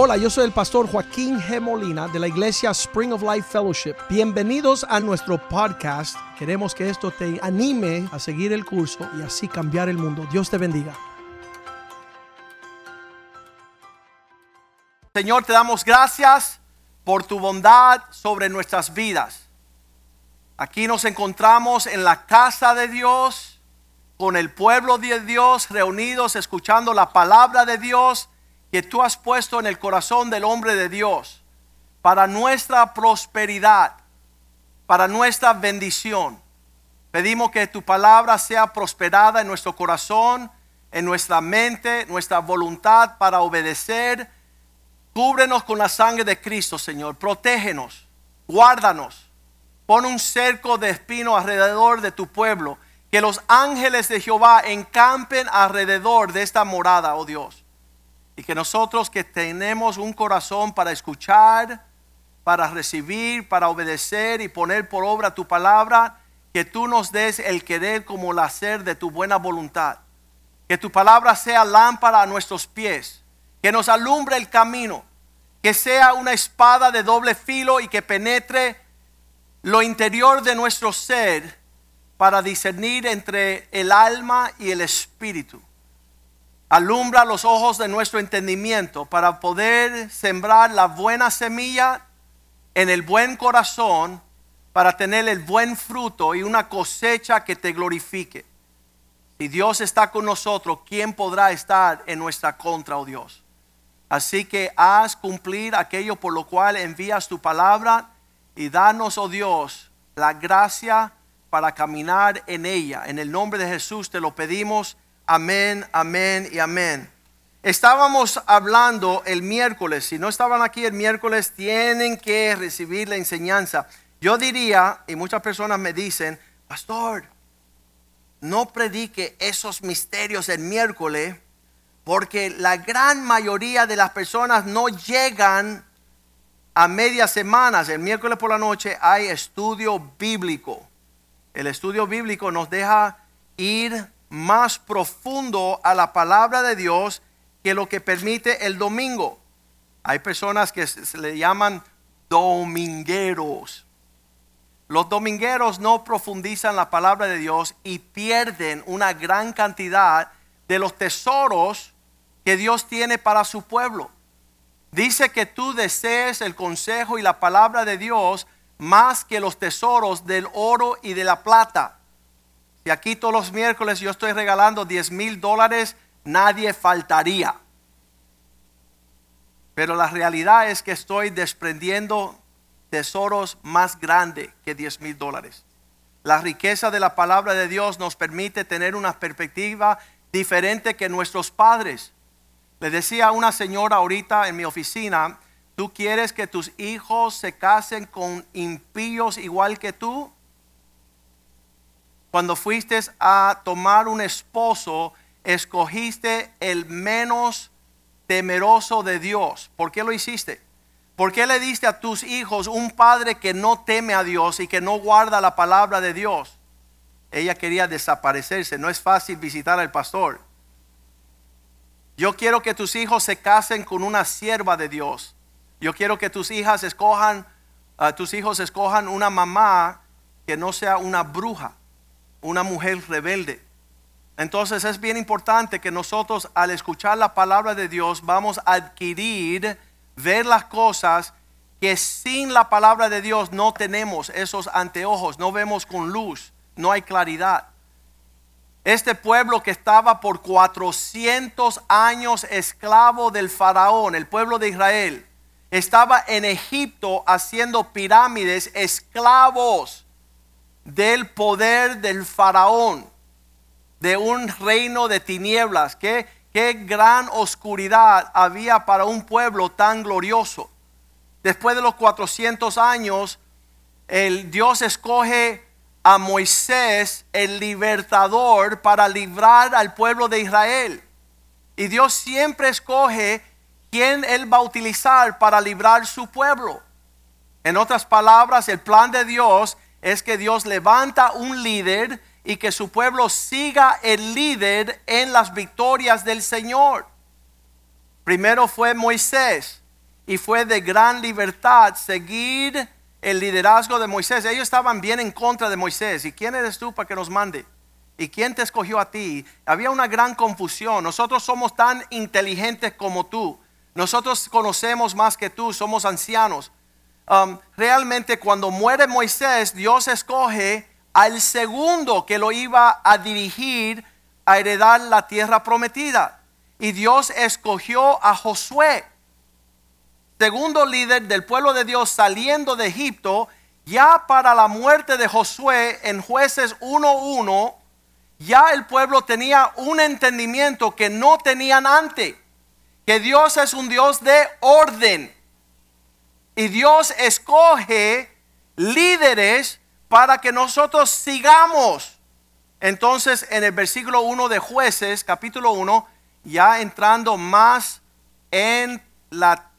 Hola, yo soy el pastor Joaquín G. Molina de la iglesia Spring of Life Fellowship. Bienvenidos a nuestro podcast. Queremos que esto te anime a seguir el curso y así cambiar el mundo. Dios te bendiga. Señor, te damos gracias por tu bondad sobre nuestras vidas. Aquí nos encontramos en la casa de Dios, con el pueblo de Dios, reunidos escuchando la palabra de Dios que tú has puesto en el corazón del hombre de Dios para nuestra prosperidad, para nuestra bendición. Pedimos que tu palabra sea prosperada en nuestro corazón, en nuestra mente, nuestra voluntad para obedecer. Cúbrenos con la sangre de Cristo, Señor. Protégenos, guárdanos. Pon un cerco de espino alrededor de tu pueblo. Que los ángeles de Jehová encampen alrededor de esta morada, oh Dios. Y que nosotros que tenemos un corazón para escuchar, para recibir, para obedecer y poner por obra tu palabra, que tú nos des el querer como el hacer de tu buena voluntad. Que tu palabra sea lámpara a nuestros pies, que nos alumbre el camino, que sea una espada de doble filo y que penetre lo interior de nuestro ser para discernir entre el alma y el espíritu. Alumbra los ojos de nuestro entendimiento para poder sembrar la buena semilla en el buen corazón para tener el buen fruto y una cosecha que te glorifique. Si Dios está con nosotros, ¿quién podrá estar en nuestra contra, oh Dios? Así que haz cumplir aquello por lo cual envías tu palabra y danos, oh Dios, la gracia para caminar en ella. En el nombre de Jesús te lo pedimos. Amén, amén y amén. Estábamos hablando el miércoles. Si no estaban aquí el miércoles, tienen que recibir la enseñanza. Yo diría, y muchas personas me dicen, pastor, no predique esos misterios el miércoles porque la gran mayoría de las personas no llegan a medias semanas, el miércoles por la noche, hay estudio bíblico. El estudio bíblico nos deja ir más profundo a la palabra de Dios que lo que permite el domingo. Hay personas que se le llaman domingueros. Los domingueros no profundizan la palabra de Dios y pierden una gran cantidad de los tesoros que Dios tiene para su pueblo. Dice que tú desees el consejo y la palabra de Dios más que los tesoros del oro y de la plata. Si aquí todos los miércoles yo estoy regalando 10 mil dólares, nadie faltaría. Pero la realidad es que estoy desprendiendo tesoros más grandes que 10 mil dólares. La riqueza de la palabra de Dios nos permite tener una perspectiva diferente que nuestros padres. Le decía a una señora ahorita en mi oficina, ¿tú quieres que tus hijos se casen con impíos igual que tú? Cuando fuiste a tomar un esposo, escogiste el menos temeroso de Dios. ¿Por qué lo hiciste? ¿Por qué le diste a tus hijos un padre que no teme a Dios y que no guarda la palabra de Dios? Ella quería desaparecerse. No es fácil visitar al pastor. Yo quiero que tus hijos se casen con una sierva de Dios. Yo quiero que tus hijas escojan, uh, tus hijos escojan una mamá que no sea una bruja, una mujer rebelde. Entonces es bien importante que nosotros al escuchar la palabra de Dios vamos a adquirir, ver las cosas que sin la palabra de Dios no tenemos esos anteojos, no vemos con luz, no hay claridad. Este pueblo que estaba por 400 años esclavo del faraón, el pueblo de Israel, estaba en Egipto haciendo pirámides esclavos del poder del faraón, de un reino de tinieblas. Qué, qué gran oscuridad había para un pueblo tan glorioso. Después de los 400 años, el Dios escoge a Moisés el libertador para librar al pueblo de Israel. Y Dios siempre escoge quién Él va a utilizar para librar su pueblo. En otras palabras, el plan de Dios es que Dios levanta un líder y que su pueblo siga el líder en las victorias del Señor. Primero fue Moisés, y fue de gran libertad seguir el liderazgo de Moisés. Ellos estaban bien en contra de Moisés. ¿Y quién eres tú para que nos mande? ¿Y quién te escogió a ti? Había una gran confusión. Nosotros somos tan inteligentes como tú. Nosotros conocemos más que tú, somos ancianos. Um, realmente cuando muere Moisés, Dios escoge al segundo que lo iba a dirigir a heredar la tierra prometida. Y Dios escogió a Josué segundo líder del pueblo de Dios saliendo de Egipto, ya para la muerte de Josué en jueces 1.1, ya el pueblo tenía un entendimiento que no tenían antes, que Dios es un Dios de orden. Y Dios escoge líderes para que nosotros sigamos. Entonces, en el versículo 1 de jueces, capítulo 1, ya entrando más en la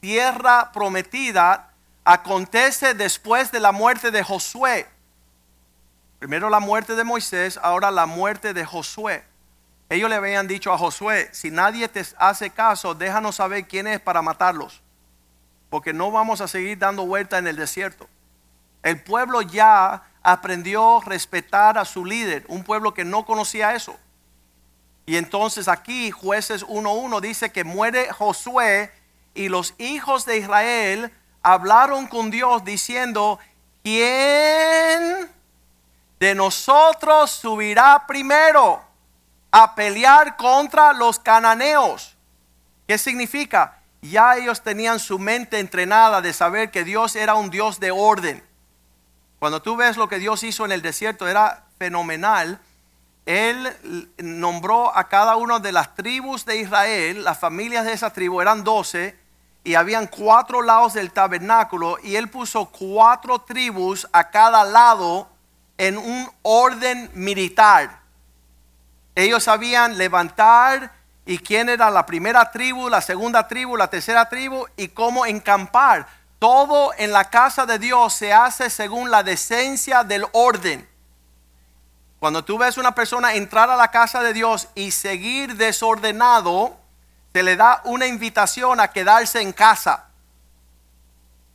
tierra prometida acontece después de la muerte de Josué. Primero la muerte de Moisés, ahora la muerte de Josué. Ellos le habían dicho a Josué, si nadie te hace caso, déjanos saber quién es para matarlos, porque no vamos a seguir dando vuelta en el desierto. El pueblo ya aprendió a respetar a su líder, un pueblo que no conocía eso. Y entonces aquí jueces 1.1 dice que muere Josué y los hijos de Israel hablaron con Dios diciendo, ¿quién de nosotros subirá primero a pelear contra los cananeos? ¿Qué significa? Ya ellos tenían su mente entrenada de saber que Dios era un Dios de orden. Cuando tú ves lo que Dios hizo en el desierto, era fenomenal. Él nombró a cada una de las tribus de Israel, las familias de esa tribu eran doce, y habían cuatro lados del tabernáculo y él puso cuatro tribus a cada lado en un orden militar. Ellos sabían levantar y quién era la primera tribu, la segunda tribu, la tercera tribu y cómo encampar. Todo en la casa de Dios se hace según la decencia del orden. Cuando tú ves una persona entrar a la casa de Dios y seguir desordenado, se le da una invitación a quedarse en casa.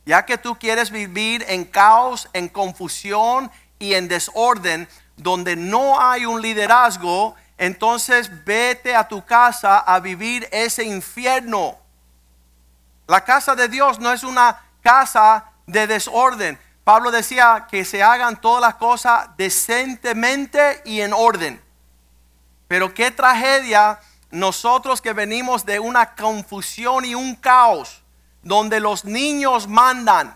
Ya que tú quieres vivir en caos, en confusión y en desorden, donde no hay un liderazgo, entonces vete a tu casa a vivir ese infierno. La casa de Dios no es una casa de desorden. Pablo decía que se hagan todas las cosas decentemente y en orden. Pero qué tragedia nosotros que venimos de una confusión y un caos, donde los niños mandan.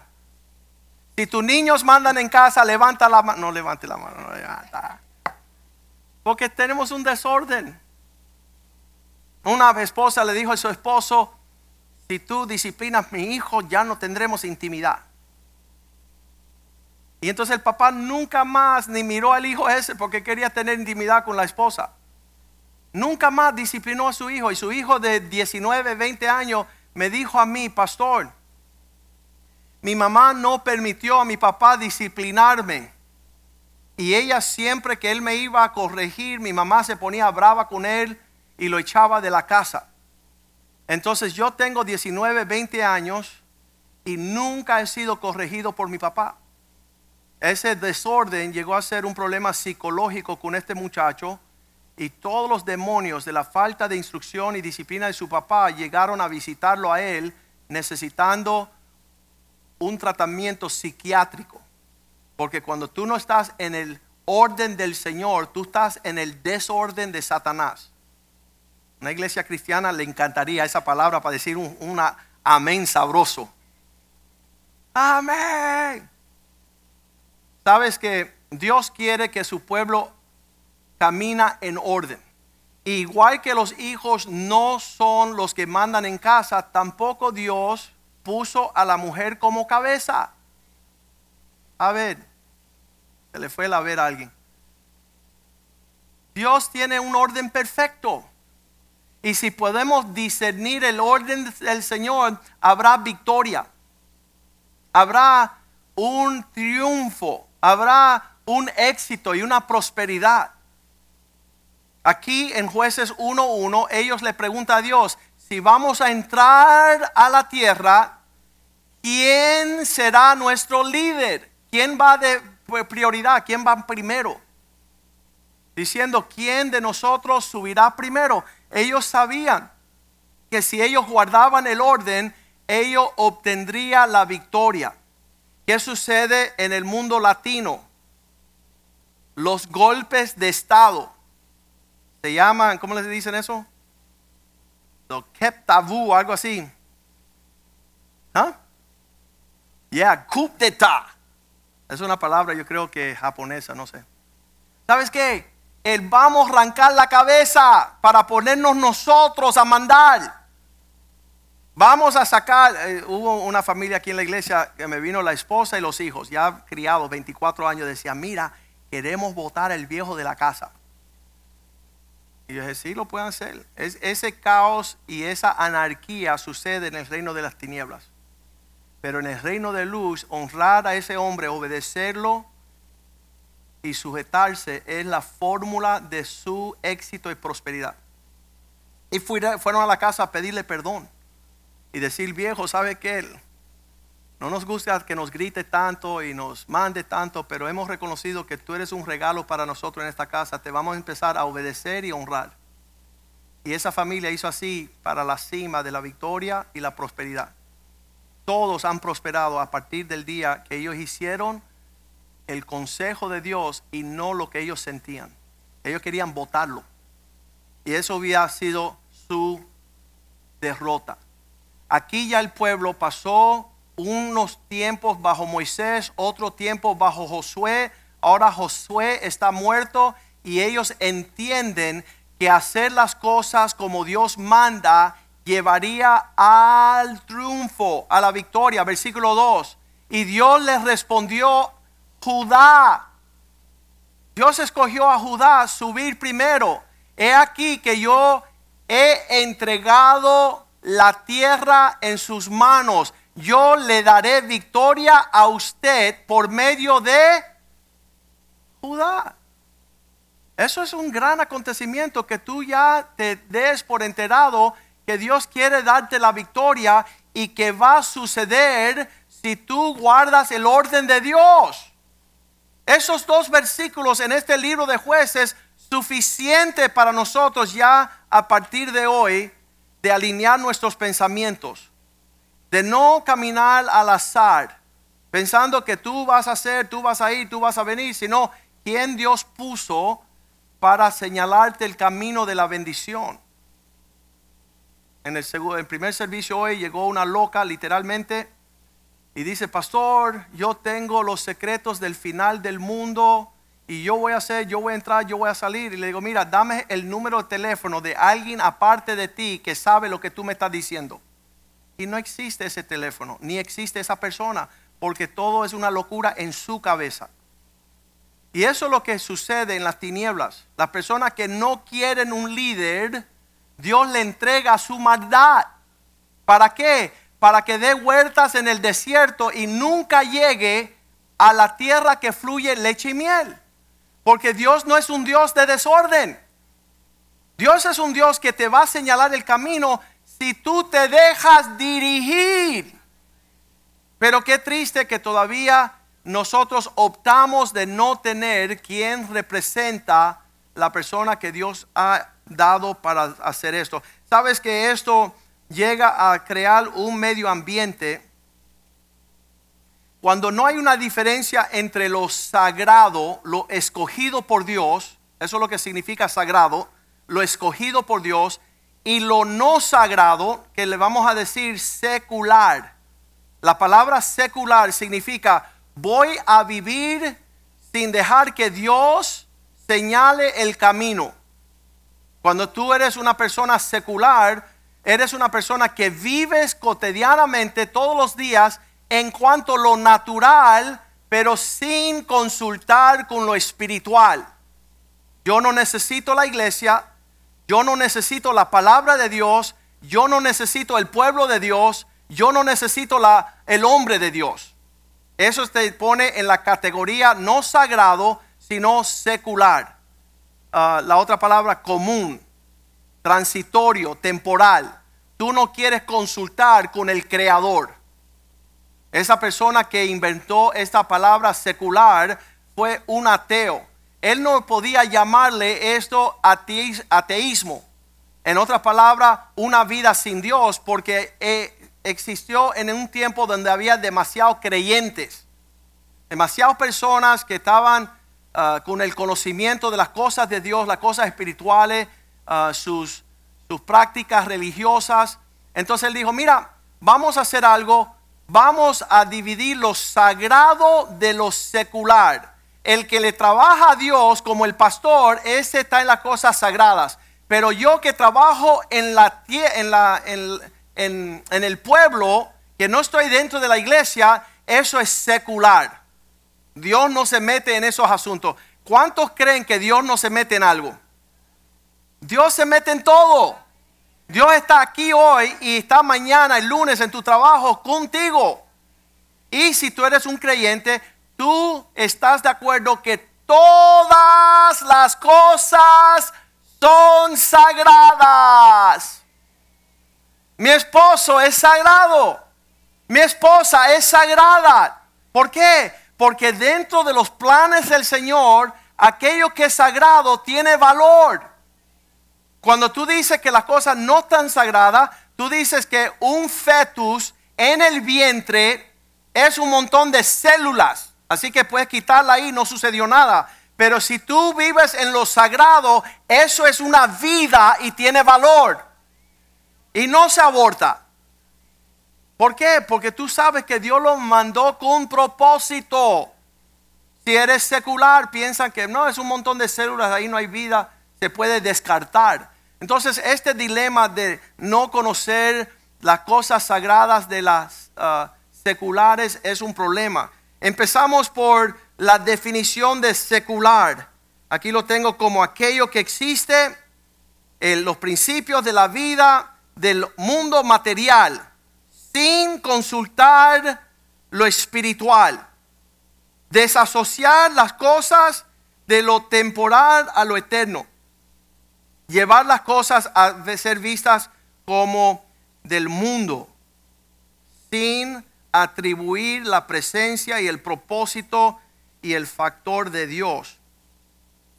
Si tus niños mandan en casa, levanta la mano. No levante la mano, no levanta. Porque tenemos un desorden. Una esposa le dijo a su esposo, si tú disciplinas a mi hijo, ya no tendremos intimidad. Y entonces el papá nunca más ni miró al hijo ese porque quería tener intimidad con la esposa. Nunca más disciplinó a su hijo y su hijo de 19, 20 años me dijo a mí, pastor, mi mamá no permitió a mi papá disciplinarme. Y ella siempre que él me iba a corregir, mi mamá se ponía brava con él y lo echaba de la casa. Entonces yo tengo 19, 20 años y nunca he sido corregido por mi papá. Ese desorden llegó a ser un problema psicológico con este muchacho y todos los demonios de la falta de instrucción y disciplina de su papá llegaron a visitarlo a él necesitando un tratamiento psiquiátrico. Porque cuando tú no estás en el orden del Señor, tú estás en el desorden de Satanás. Una iglesia cristiana le encantaría esa palabra para decir un una amén sabroso. Amén. Sabes que Dios quiere que su pueblo camina en orden. Igual que los hijos no son los que mandan en casa, tampoco Dios puso a la mujer como cabeza. A ver, se le fue la ver a alguien. Dios tiene un orden perfecto. Y si podemos discernir el orden del Señor, habrá victoria. Habrá un triunfo. Habrá un éxito y una prosperidad. Aquí en jueces 1.1 ellos le preguntan a Dios, si vamos a entrar a la tierra, ¿quién será nuestro líder? ¿Quién va de prioridad? ¿Quién va primero? Diciendo, ¿quién de nosotros subirá primero? Ellos sabían que si ellos guardaban el orden, ellos obtendrían la victoria. ¿Qué sucede en el mundo latino? Los golpes de Estado. Se llaman, ¿cómo les dicen eso? Lo tabú, algo así. ¿Ah? Yeah, coup d'état. Es una palabra, yo creo que japonesa, no sé. ¿Sabes qué? El vamos a arrancar la cabeza para ponernos nosotros a mandar. Vamos a sacar, eh, hubo una familia aquí en la iglesia que me vino la esposa y los hijos, ya criados, 24 años, decía, mira, queremos votar el viejo de la casa. Y yo dije, sí, lo pueden hacer. Es, ese caos y esa anarquía sucede en el reino de las tinieblas. Pero en el reino de luz, honrar a ese hombre, obedecerlo y sujetarse es la fórmula de su éxito y prosperidad. Y fueron a la casa a pedirle perdón y decir, viejo, ¿sabe qué? No nos gusta que nos grite tanto y nos mande tanto, pero hemos reconocido que tú eres un regalo para nosotros en esta casa. Te vamos a empezar a obedecer y honrar. Y esa familia hizo así para la cima de la victoria y la prosperidad. Todos han prosperado a partir del día que ellos hicieron el consejo de Dios y no lo que ellos sentían. Ellos querían votarlo. Y eso había sido su derrota. Aquí ya el pueblo pasó unos tiempos bajo Moisés, otro tiempo bajo Josué. Ahora Josué está muerto y ellos entienden que hacer las cosas como Dios manda llevaría al triunfo, a la victoria. Versículo 2. Y Dios les respondió, Judá. Dios escogió a Judá subir primero. He aquí que yo he entregado la tierra en sus manos. Yo le daré victoria a usted por medio de Judá. Eso es un gran acontecimiento que tú ya te des por enterado que Dios quiere darte la victoria y que va a suceder si tú guardas el orden de Dios. Esos dos versículos en este libro de jueces suficiente para nosotros ya a partir de hoy de alinear nuestros pensamientos, de no caminar al azar, pensando que tú vas a hacer, tú vas a ir, tú vas a venir, sino quien Dios puso para señalarte el camino de la bendición. En el, segundo, primer servicio hoy llegó una loca literalmente y dice, pastor, yo tengo los secretos del final del mundo y yo voy a hacer, yo voy a entrar, yo voy a salir. Y le digo, mira, dame el número de teléfono de alguien aparte de ti que sabe lo que tú me estás diciendo. Y no existe ese teléfono, ni existe esa persona, porque todo es una locura en su cabeza. Y eso es lo que sucede en las tinieblas. Las personas que no quieren un líder, Dios le entrega su maldad. ¿Para qué? Para que dé vueltas en el desierto y nunca llegue a la tierra que fluye leche y miel. Porque Dios no es un Dios de desorden. Dios es un Dios que te va a señalar el camino si tú te dejas dirigir. Pero qué triste que todavía nosotros optamos de no tener quien representa la persona que Dios ha dado para hacer esto. Sabes que esto llega a crear un medio ambiente cuando no hay una diferencia entre lo sagrado, lo escogido por Dios, eso es lo que significa sagrado, lo escogido por Dios, y lo no sagrado, que le vamos a decir secular. La palabra secular significa voy a vivir sin dejar que Dios señale el camino. Cuando tú eres una persona secular, eres una persona que vives cotidianamente todos los días en cuanto a lo natural, pero sin consultar con lo espiritual. Yo no necesito la iglesia, yo no necesito la palabra de Dios, yo no necesito el pueblo de Dios, yo no necesito la, el hombre de Dios. Eso te pone en la categoría no sagrado, sino secular. Ah, la otra palabra común, transitorio, temporal tú no quieres consultar con el creador. Esa persona que inventó esta palabra secular fue un ateo. Él no podía llamarle esto ateísmo. En otras palabras, una vida sin Dios, porque eh, existió en un tiempo donde había demasiados creyentes, demasiadas personas que estaban ah, con el conocimiento de las cosas de Dios, las cosas espirituales, ah, sus, sus prácticas religiosas. Entonces él dijo, mira, vamos a hacer algo vamos a dividir lo sagrado de lo secular. El que le trabaja a Dios como el pastor, ese está en las cosas sagradas. Pero yo que trabajo en, la, en, la, en, en el pueblo, que no estoy dentro de la iglesia, eso es secular. Dios no se mete en esos asuntos. ¿Cuántos creen que Dios no se mete en algo? Dios se mete en todo. Dios está aquí hoy y está mañana, el lunes, en tu trabajo contigo. Y si tú eres un creyente, tú estás de acuerdo que todas las cosas son sagradas. Mi esposo es sagrado. Mi esposa es sagrada. ¿Por qué? Porque dentro de los planes del Señor, aquello que es sagrado tiene valor. Cuando tú dices que las cosas no están sagradas, tú dices que un fetus en el vientre es un montón de células. Así que puedes quitarla ahí, no sucedió nada. Pero si tú vives en lo sagrado, eso es una vida y tiene valor. Y no se aborta. ¿Por qué? Porque tú sabes que Dios lo mandó con propósito. Si eres secular, piensan que no, es un montón de células, ahí no hay vida, se puede descartar. Entonces, este dilema de no conocer las cosas sagradas de las ah, seculares es un problema. Empezamos por la definición de secular. Aquí lo tengo como aquello que existe en los principios de la vida del mundo material, sin consultar lo espiritual. Desasociar las cosas de lo temporal a lo eterno llevar las cosas a ser vistas como del mundo, sin atribuir la presencia y el propósito y el factor de Dios.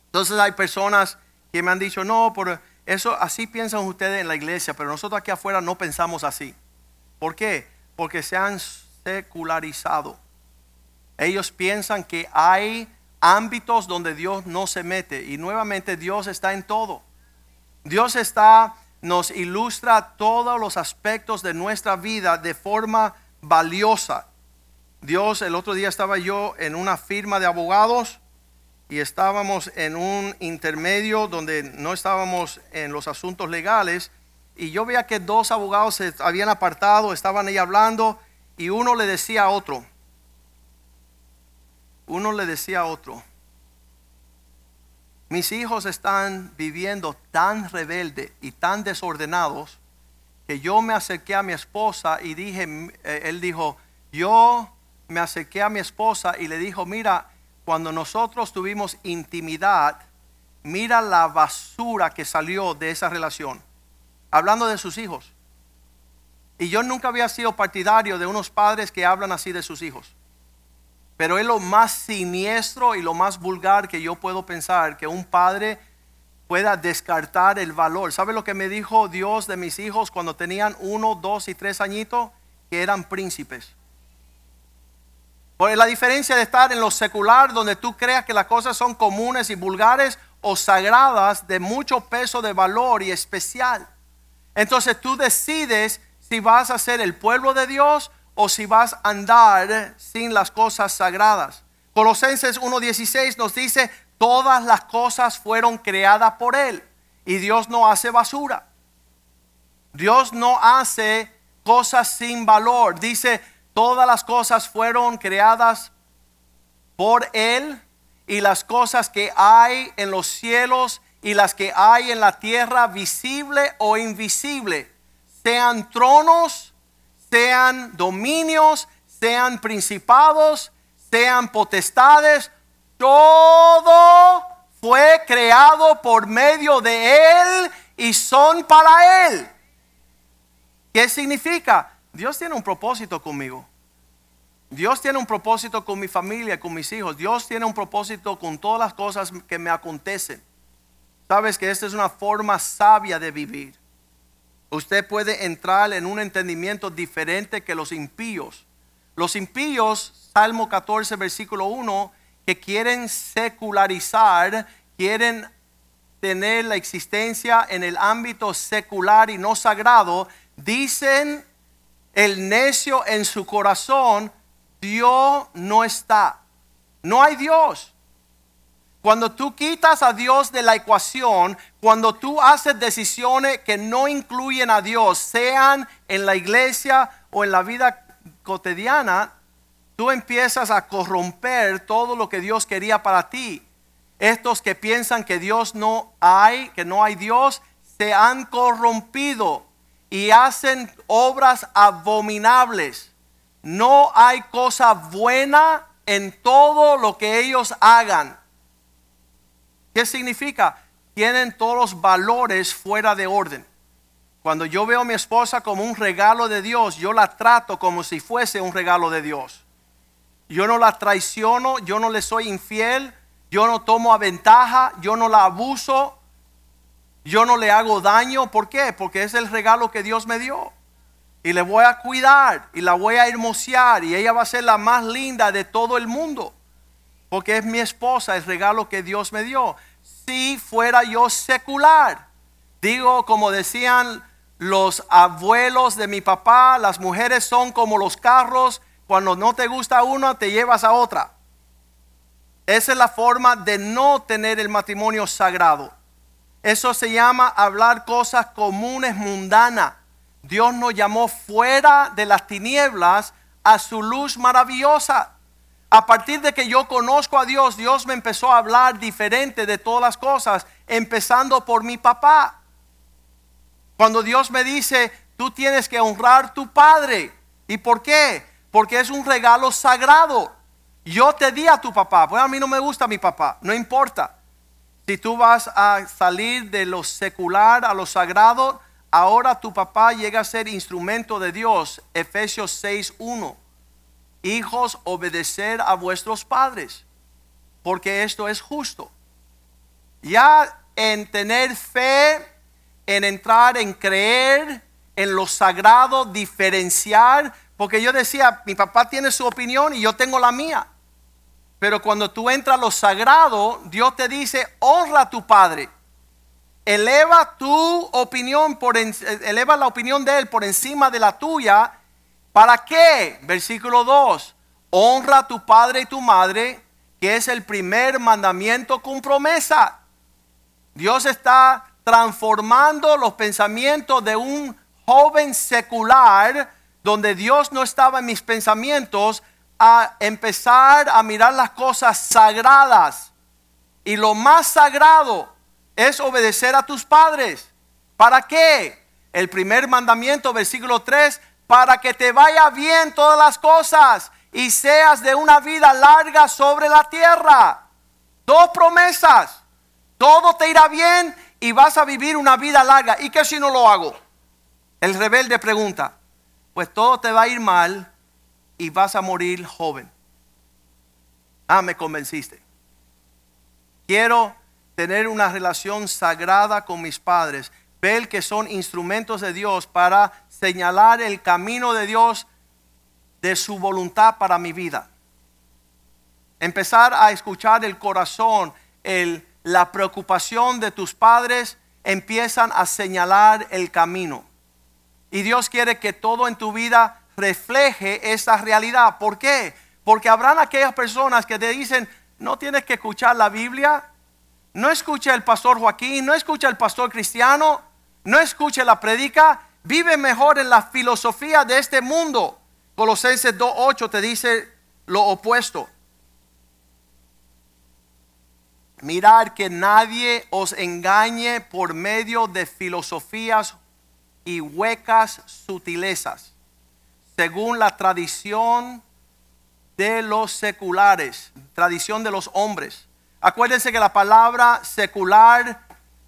Entonces hay personas que me han dicho, no, por eso así piensan ustedes en la iglesia, pero nosotros aquí afuera no pensamos así. ¿Por qué? Porque se han secularizado. Ellos piensan que hay ámbitos donde Dios no se mete y nuevamente Dios está en todo. Dios está, nos ilustra todos los aspectos de nuestra vida de forma valiosa. Dios, el otro día estaba yo en una firma de abogados y estábamos en un intermedio donde no estábamos en los asuntos legales y yo veía que dos abogados se habían apartado, estaban ahí hablando y uno le decía a otro, uno le decía a otro, mis hijos están viviendo tan rebelde y tan desordenados que yo me acerqué a mi esposa y dije, eh, él dijo, yo me acerqué a mi esposa y le dijo, mira, cuando nosotros tuvimos intimidad, mira la basura que salió de esa relación, hablando de sus hijos. Y yo nunca había sido partidario de unos padres que hablan así de sus hijos. Pero es lo más siniestro y lo más vulgar que yo puedo pensar, que un padre pueda descartar el valor. ¿Sabe lo que me dijo Dios de mis hijos cuando tenían uno, dos y tres añitos? Que eran príncipes. Por la diferencia de estar en lo secular, donde tú creas que las cosas son comunes y vulgares o sagradas, de mucho peso de valor y especial. Entonces tú decides si vas a ser el pueblo de Dios o si vas a andar sin las cosas sagradas. Colosenses 1.16 nos dice, todas las cosas fueron creadas por Él y Dios no hace basura. Dios no hace cosas sin valor. Dice, todas las cosas fueron creadas por Él y las cosas que hay en los cielos y las que hay en la tierra, visible o invisible, sean tronos, sean dominios, sean principados, sean potestades, todo fue creado por medio de Él y son para Él. ¿Qué significa? Dios tiene un propósito conmigo. Dios tiene un propósito con mi familia, con mis hijos. Dios tiene un propósito con todas las cosas que me acontecen. Sabes que esta es una forma sabia de vivir. Usted puede entrar en un entendimiento diferente que los impíos. Los impíos, Salmo 14, versículo 1, que quieren secularizar, quieren tener la existencia en el ámbito secular y no sagrado, dicen el necio en su corazón, Dios no está. No hay Dios. Cuando tú quitas a Dios de la ecuación, cuando tú haces decisiones que no incluyen a Dios, sean en la iglesia o en la vida cotidiana, tú empiezas a corromper todo lo que Dios quería para ti. Estos que piensan que Dios no hay, que no hay Dios, se han corrompido y hacen obras abominables. No hay cosa buena en todo lo que ellos hagan. ¿Qué significa? Tienen todos los valores fuera de orden. Cuando yo veo a mi esposa como un regalo de Dios, yo la trato como si fuese un regalo de Dios. Yo no la traiciono, yo no le soy infiel, yo no tomo a ventaja, yo no la abuso, yo no le hago daño. ¿Por qué? Porque es el regalo que Dios me dio. Y le voy a cuidar y la voy a hermosear y ella va a ser la más linda de todo el mundo. Porque es mi esposa, el regalo que Dios me dio. Si fuera yo secular, digo como decían los abuelos de mi papá, las mujeres son como los carros, cuando no te gusta uno te llevas a otra. Esa es la forma de no tener el matrimonio sagrado. Eso se llama hablar cosas comunes, mundanas. Dios nos llamó fuera de las tinieblas a su luz maravillosa. A partir de que yo conozco a Dios, Dios me empezó a hablar diferente de todas las cosas, empezando por mi papá. Cuando Dios me dice, tú tienes que honrar tu padre. ¿Y por qué? Porque es un regalo sagrado. Yo te di a tu papá, pues a mí no me gusta mi papá, no importa. Si tú vas a salir de lo secular a lo sagrado, ahora tu papá llega a ser instrumento de Dios. Efesios 6.1. Hijos, obedecer a vuestros padres, porque esto es justo. Ya en tener fe, en entrar, en creer, en lo sagrado, diferenciar, porque yo decía, mi papá tiene su opinión y yo tengo la mía. Pero cuando tú entras a lo sagrado, Dios te dice, honra a tu padre. Eleva tu opinión por eleva la opinión de él por encima de la tuya. ¿Para qué? Versículo 2. Honra a tu padre y tu madre, que es el primer mandamiento con promesa. Dios está transformando los pensamientos de un joven secular donde Dios no estaba en mis pensamientos a empezar a mirar las cosas sagradas. Y lo más sagrado es obedecer a tus padres. ¿Para qué? El primer mandamiento, versículo 3, para que te vaya bien todas las cosas y seas de una vida larga sobre la tierra. Dos promesas. Todo te irá bien y vas a vivir una vida larga. ¿Y qué si no lo hago? El rebelde pregunta, pues todo te va a ir mal y vas a morir joven. Ah, me convenciste. Quiero tener una relación sagrada con mis padres, ver que son instrumentos de Dios para señalar el camino de Dios de su voluntad para mi vida. Empezar a escuchar el corazón, la preocupación de tus padres empiezan a señalar el camino. Y Dios quiere que todo en tu vida refleje esa realidad. ¿Por qué? Porque habrán aquellas personas que te dicen, no tienes que escuchar la Biblia, no escucha el pastor Joaquín, no escucha el pastor cristiano, no escucha la predica, vive mejor en la filosofía de este mundo. Colosenses 2.8 te dice lo opuesto. Mirar que nadie os engañe por medio de filosofías y huecas sutilezas según la tradición de los seculares, tradición de los hombres. Acuérdense que la palabra secular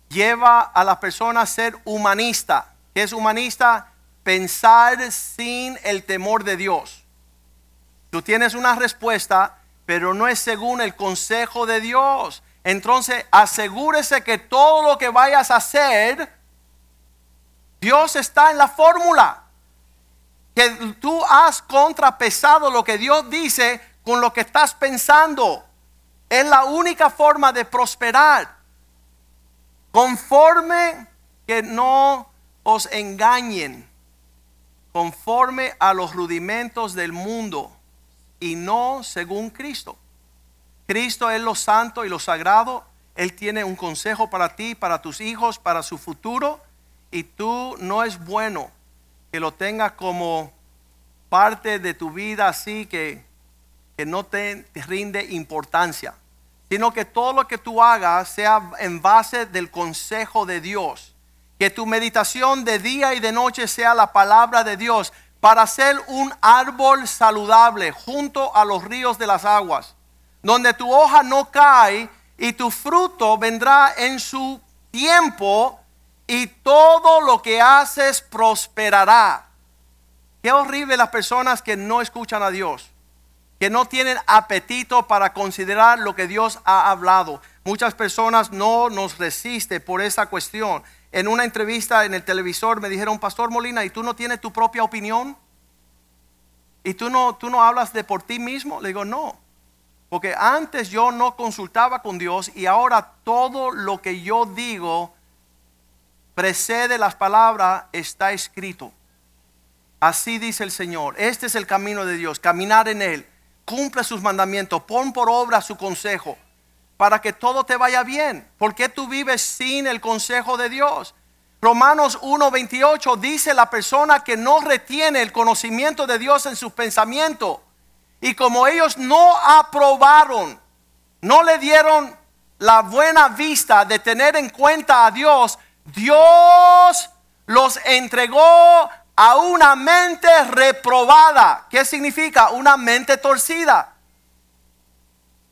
lleva a la persona a ser humanista. ¿Qué es humanista? pensar sin el temor de Dios. Tú tienes una respuesta, pero no es según el consejo de Dios. Entonces asegúrese que todo lo que vayas a hacer, Dios está en la fórmula. Que tú has contrapesado lo que Dios dice con lo que estás pensando. Es la única forma de prosperar. Conforme que no os engañen, conforme a los rudimentos del mundo y no según Cristo. Cristo es lo santo y lo sagrado. Él tiene un consejo para ti, para tus hijos, para su futuro. Y tú no es bueno que lo tengas como parte de tu vida así que, que no te, te rinde importancia. Sino que todo lo que tú hagas sea en base del consejo de Dios. Que tu meditación de día y de noche sea la palabra de Dios para ser un árbol saludable junto a los ríos de las aguas donde tu hoja no cae y tu fruto vendrá en su tiempo y todo lo que haces prosperará. Qué horrible las personas que no escuchan a Dios, que no tienen apetito para considerar lo que Dios ha hablado. Muchas personas no nos resisten por esa cuestión. En una entrevista en el televisor me dijeron, Pastor Molina, ¿y tú no tienes tu propia opinión? ¿Y tú no, tú no hablas de por ti mismo? Le digo, no. Porque antes yo no consultaba con Dios y ahora todo lo que yo digo precede las palabras, está escrito. Así dice el Señor. Este es el camino de Dios, caminar en Él. Cumple sus mandamientos, pon por obra su consejo para que todo te vaya bien. ¿Por qué tú vives sin el consejo de Dios? Romanos 1:28 dice la persona que no retiene el conocimiento de Dios en sus pensamientos y como ellos no aprobaron, no le dieron la buena vista de tener en cuenta a Dios, Dios los entregó a una mente reprobada. ¿Qué significa? Una mente torcida.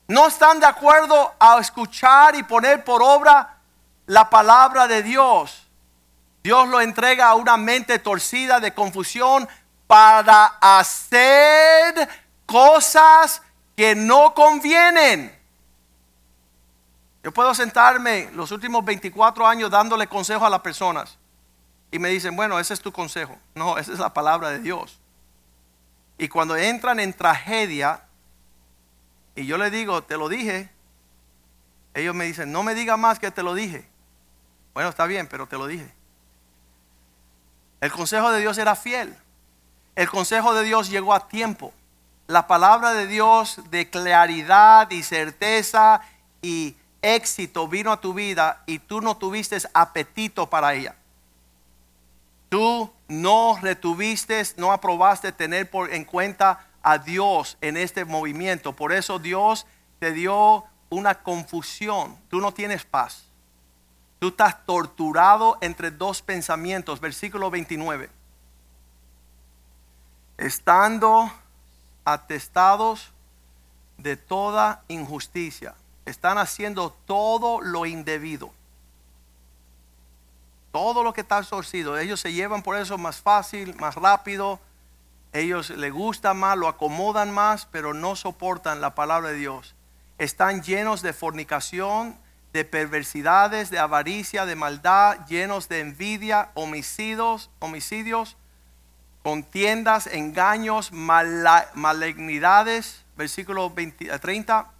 No están de acuerdo a escuchar y poner por obra la palabra de Dios. Dios lo entrega a una mente torcida de confusión para hacer cosas que no convienen. Yo puedo sentarme los últimos 24 años dándole consejo a las personas y me dicen, bueno, ese es tu consejo. No, esa es la palabra de Dios. Y cuando entran en tragedia y yo le digo, te lo dije, ellos me dicen, no me diga más que te lo dije. Bueno, está bien, pero te lo dije. El consejo de Dios era fiel. El consejo de Dios llegó a tiempo la palabra de Dios de claridad y certeza y éxito vino a tu vida y tú no tuviste apetito para ella. Tú no retuviste, no aprobaste tener por, en cuenta a Dios en este movimiento. Por eso Dios te dio una confusión. Tú no tienes paz. Tú estás torturado entre dos pensamientos. Versículo 29. Estando atestados de toda injusticia. Están haciendo todo lo indebido. Todo lo que está torcido. Ellos se llevan por eso más fácil, más rápido. Ellos les gusta más, lo acomodan más, pero no soportan la palabra de Dios. Están llenos de fornicación, de perversidades, de avaricia, de maldad, llenos de envidia, homicidios, homicidios contiendas, engaños, malignidades, versículo 30,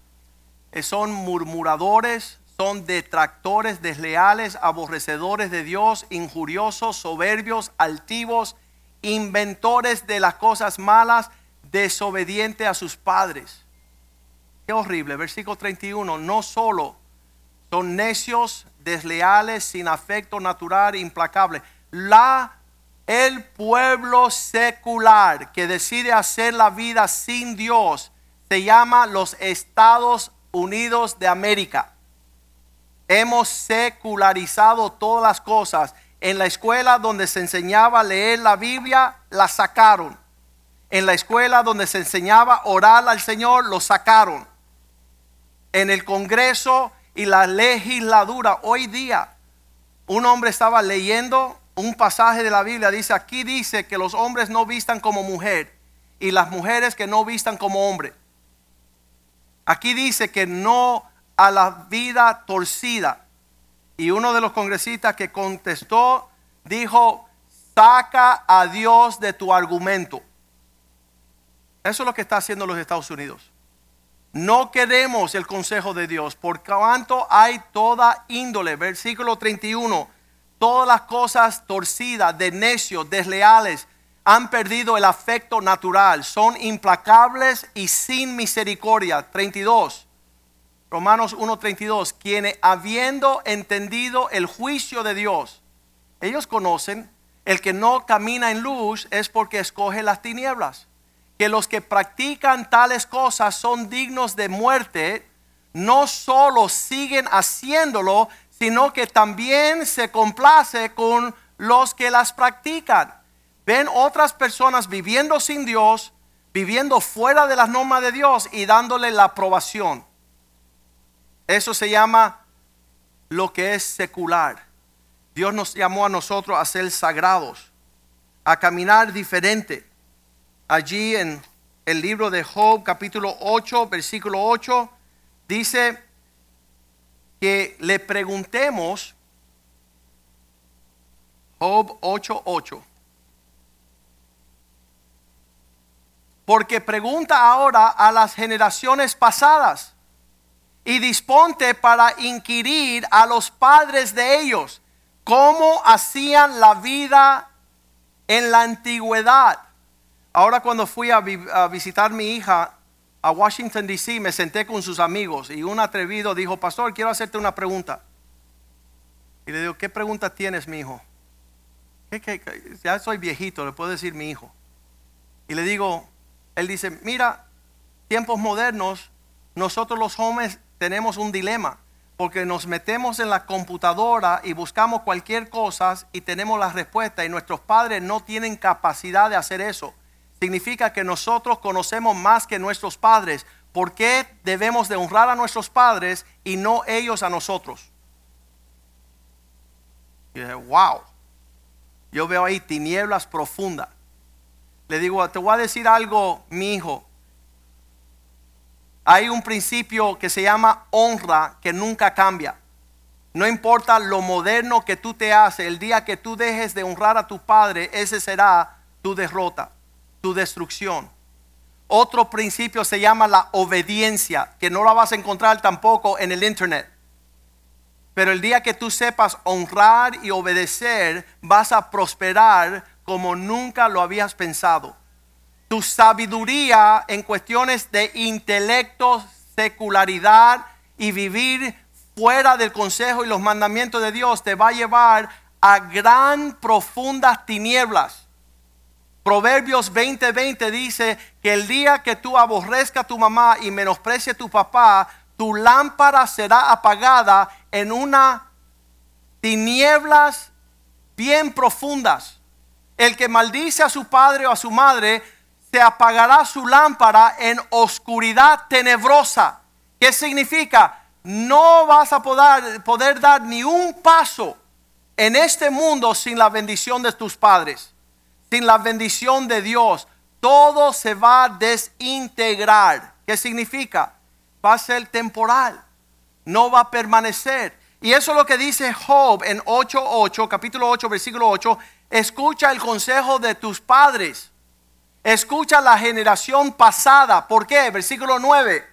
eh, son murmuradores, son detractores, desleales, aborrecedores de Dios, injuriosos, soberbios, altivos, inventores de las cosas malas, desobedientes a sus padres. Qué horrible, versículo 31, no solo son necios, desleales, sin afecto natural, implacable. La el pueblo secular que decide hacer la vida sin Dios se llama los Estados Unidos de América. Hemos secularizado todas las cosas. En la escuela donde se enseñaba a leer la Biblia, la sacaron. En la escuela donde se enseñaba a orar al Señor, lo sacaron. En el Congreso y la legislatura, hoy día, un hombre estaba leyendo un pasaje de la Biblia, dice, aquí dice que los hombres no vistan como mujer y las mujeres que no vistan como hombre. Aquí dice que no a la vida torcida. Y uno de los congresistas que contestó dijo, saca a Dios de tu argumento. Eso es lo que está haciendo los Estados Unidos. No queremos el consejo de Dios, por cuanto hay toda índole. Versículo 31. Todas las cosas torcidas, de necios, desleales, han perdido el afecto natural, son implacables y sin misericordia. 32. Romanos 1:32, quienes habiendo entendido el juicio de Dios, ellos conocen, el que no camina en luz es porque escoge las tinieblas. Que los que practican tales cosas son dignos de muerte, no solo siguen haciéndolo, sino que también se complace con los que las practican. Ven otras personas viviendo sin Dios, viviendo fuera de las normas de Dios y dándole la aprobación. Eso se llama lo que es secular. Dios nos llamó a nosotros a ser sagrados, a caminar diferente. Allí en el libro de Job, capítulo 8, versículo 8, dice que le preguntemos, Job 8, 8. Porque pregunta ahora a las generaciones pasadas y disponte para inquirir a los padres de ellos cómo hacían la vida en la antigüedad. Ahora cuando fui a, visitar a mi hija a Washington, D.C., me senté con sus amigos y un atrevido dijo, pastor, quiero hacerte una pregunta. Y le digo, ¿qué pregunta tienes, mi hijo? Ya soy viejito, le puedo decir mi hijo. Y le digo, él dice, mira, tiempos modernos, nosotros los jóvenes tenemos un dilema, porque nos metemos en la computadora y buscamos cualquier cosa y tenemos la respuesta y nuestros padres no tienen capacidad de hacer eso. Significa que nosotros conocemos más que nuestros padres. ¿Por qué debemos de honrar a nuestros padres y no ellos a nosotros? Y dije, wow. Yo veo ahí tinieblas profundas. Le digo, te voy a decir algo, mi hijo. Hay un principio que se llama honra que nunca cambia. No importa lo moderno que tú te haces, el día que tú dejes de honrar a tu padre, ese será tu derrota, tu destrucción. Otro principio se llama la obediencia, que no la vas a encontrar tampoco en el internet. Pero el día que tú sepas honrar y obedecer, vas a prosperar como nunca lo habías pensado. Tu sabiduría en cuestiones de intelecto, secularidad y vivir fuera del consejo y los mandamientos de Dios te va a llevar a gran profundas tinieblas. Proverbios 20:20 dice que el día que tú aborrezca a tu mamá y menosprecie a tu papá, tu lámpara será apagada en una tinieblas bien profundas. El que maldice a su padre o a su madre, se apagará su lámpara en oscuridad tenebrosa. ¿Qué significa? No vas a poder, poder dar ni un paso en este mundo sin la bendición de tus padres, sin la bendición de Dios. Todo se va a desintegrar. ¿Qué significa? Va a ser temporal, no va a permanecer. Y eso es lo que dice Job en 8.8, capítulo 8, versículo 8. Escucha el consejo de tus padres. Escucha la generación pasada. ¿Por qué? Versículo 9.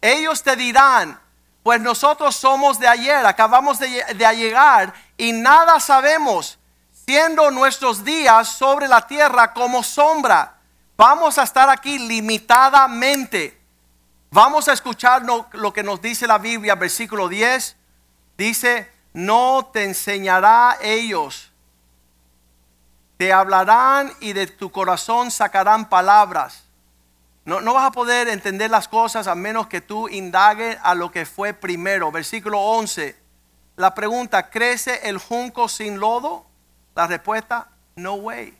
Ellos te dirán, pues nosotros somos de ayer, acabamos de, de llegar y nada sabemos, siendo nuestros días sobre la tierra como sombra. Vamos a estar aquí limitadamente. Vamos a escuchar lo que nos dice la Biblia, versículo 10. Dice, no te enseñará ellos te hablarán y de tu corazón sacarán palabras. No, no, vas a poder entender las cosas a menos que tú indagues a lo que fue primero. Versículo 11. La pregunta, ¿crece el junco sin lodo? La respuesta, no way.